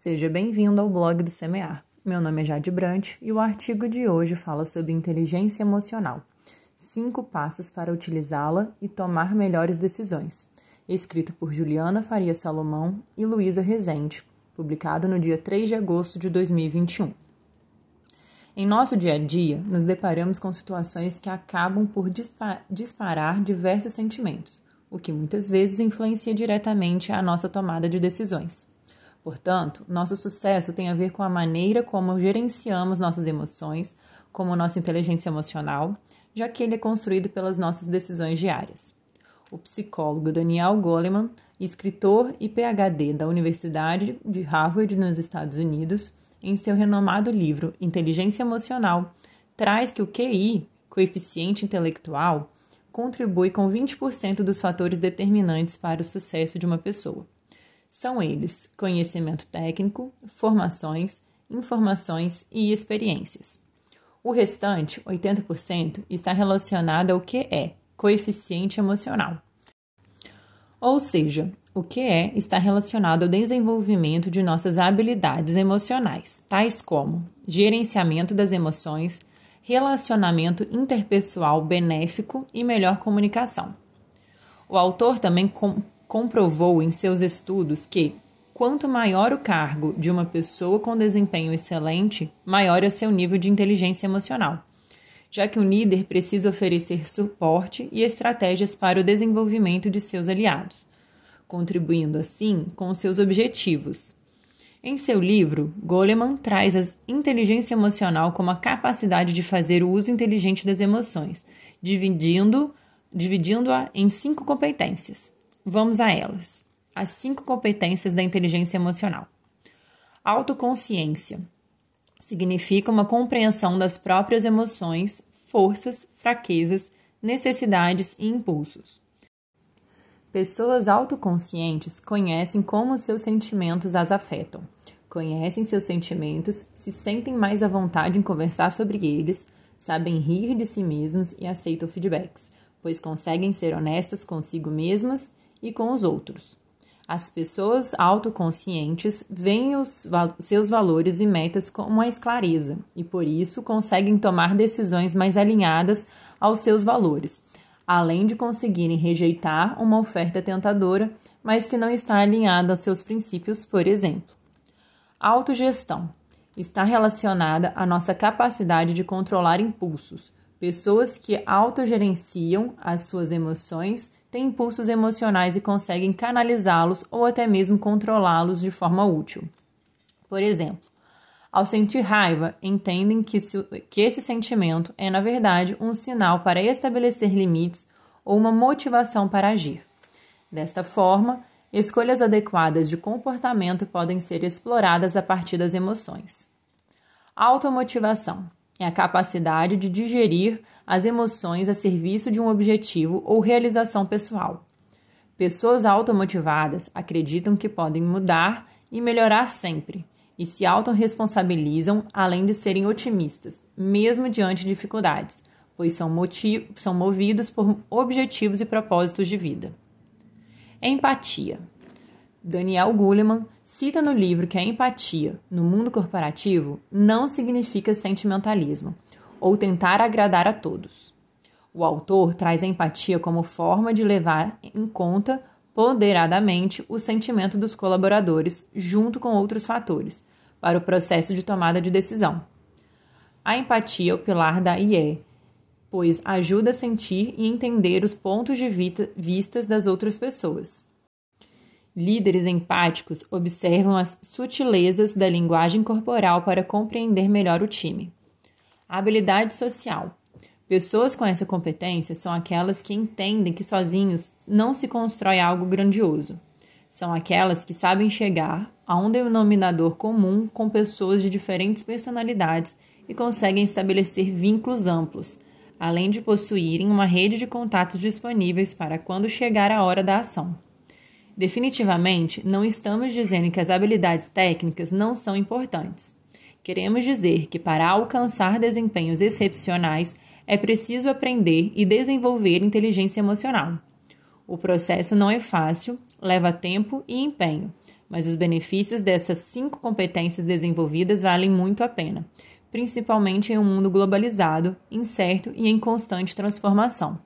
Seja bem-vindo ao blog do Semear. Meu nome é Jade Brant e o artigo de hoje fala sobre inteligência emocional. Cinco passos para utilizá-la e tomar melhores decisões. Escrito por Juliana Faria Salomão e Luísa Rezende, publicado no dia 3 de agosto de 2021. Em nosso dia a dia, nos deparamos com situações que acabam por disparar diversos sentimentos, o que muitas vezes influencia diretamente a nossa tomada de decisões. Portanto, nosso sucesso tem a ver com a maneira como gerenciamos nossas emoções, como nossa inteligência emocional, já que ele é construído pelas nossas decisões diárias. O psicólogo Daniel Goleman, escritor e PhD da Universidade de Harvard nos Estados Unidos, em seu renomado livro Inteligência Emocional, traz que o QI, coeficiente intelectual, contribui com 20% dos fatores determinantes para o sucesso de uma pessoa. São eles conhecimento técnico, formações, informações e experiências. O restante, 80%, está relacionado ao que é coeficiente emocional. Ou seja, o que é está relacionado ao desenvolvimento de nossas habilidades emocionais, tais como gerenciamento das emoções, relacionamento interpessoal benéfico e melhor comunicação. O autor também com comprovou em seus estudos que, quanto maior o cargo de uma pessoa com desempenho excelente, maior é seu nível de inteligência emocional, já que o líder precisa oferecer suporte e estratégias para o desenvolvimento de seus aliados, contribuindo assim com seus objetivos. Em seu livro, Goleman traz a inteligência emocional como a capacidade de fazer o uso inteligente das emoções, dividindo dividindo-a em cinco competências. Vamos a elas. As cinco competências da inteligência emocional. Autoconsciência significa uma compreensão das próprias emoções, forças, fraquezas, necessidades e impulsos. Pessoas autoconscientes conhecem como seus sentimentos as afetam, conhecem seus sentimentos, se sentem mais à vontade em conversar sobre eles, sabem rir de si mesmos e aceitam feedbacks, pois conseguem ser honestas consigo mesmas e com os outros. As pessoas autoconscientes veem os seus valores e metas com mais clareza e, por isso, conseguem tomar decisões mais alinhadas aos seus valores, além de conseguirem rejeitar uma oferta tentadora, mas que não está alinhada aos seus princípios, por exemplo. autogestão está relacionada à nossa capacidade de controlar impulsos. Pessoas que autogerenciam as suas emoções têm impulsos emocionais e conseguem canalizá-los ou até mesmo controlá-los de forma útil. Por exemplo, ao sentir raiva, entendem que, se, que esse sentimento é, na verdade, um sinal para estabelecer limites ou uma motivação para agir. Desta forma, escolhas adequadas de comportamento podem ser exploradas a partir das emoções. Automotivação é a capacidade de digerir as emoções a serviço de um objetivo ou realização pessoal. Pessoas automotivadas acreditam que podem mudar e melhorar sempre e se autorresponsabilizam além de serem otimistas, mesmo diante de dificuldades, pois são, são movidos por objetivos e propósitos de vida. Empatia. Daniel Goleman cita no livro que a empatia, no mundo corporativo, não significa sentimentalismo, ou tentar agradar a todos. O autor traz a empatia como forma de levar em conta ponderadamente o sentimento dos colaboradores, junto com outros fatores, para o processo de tomada de decisão. A empatia é o pilar da IE, pois ajuda a sentir e entender os pontos de vista das outras pessoas. Líderes empáticos observam as sutilezas da linguagem corporal para compreender melhor o time. habilidade social. Pessoas com essa competência são aquelas que entendem que sozinhos não se constrói algo grandioso. São aquelas que sabem chegar a um denominador comum com pessoas de diferentes personalidades e conseguem estabelecer vínculos amplos, além de possuírem uma rede de contatos disponíveis para quando chegar a hora da ação. Definitivamente, não estamos dizendo que as habilidades técnicas não são importantes. Queremos dizer que para alcançar desempenhos excepcionais é preciso aprender e desenvolver inteligência emocional. O processo não é fácil, leva tempo e empenho, mas os benefícios dessas cinco competências desenvolvidas valem muito a pena, principalmente em um mundo globalizado, incerto e em constante transformação.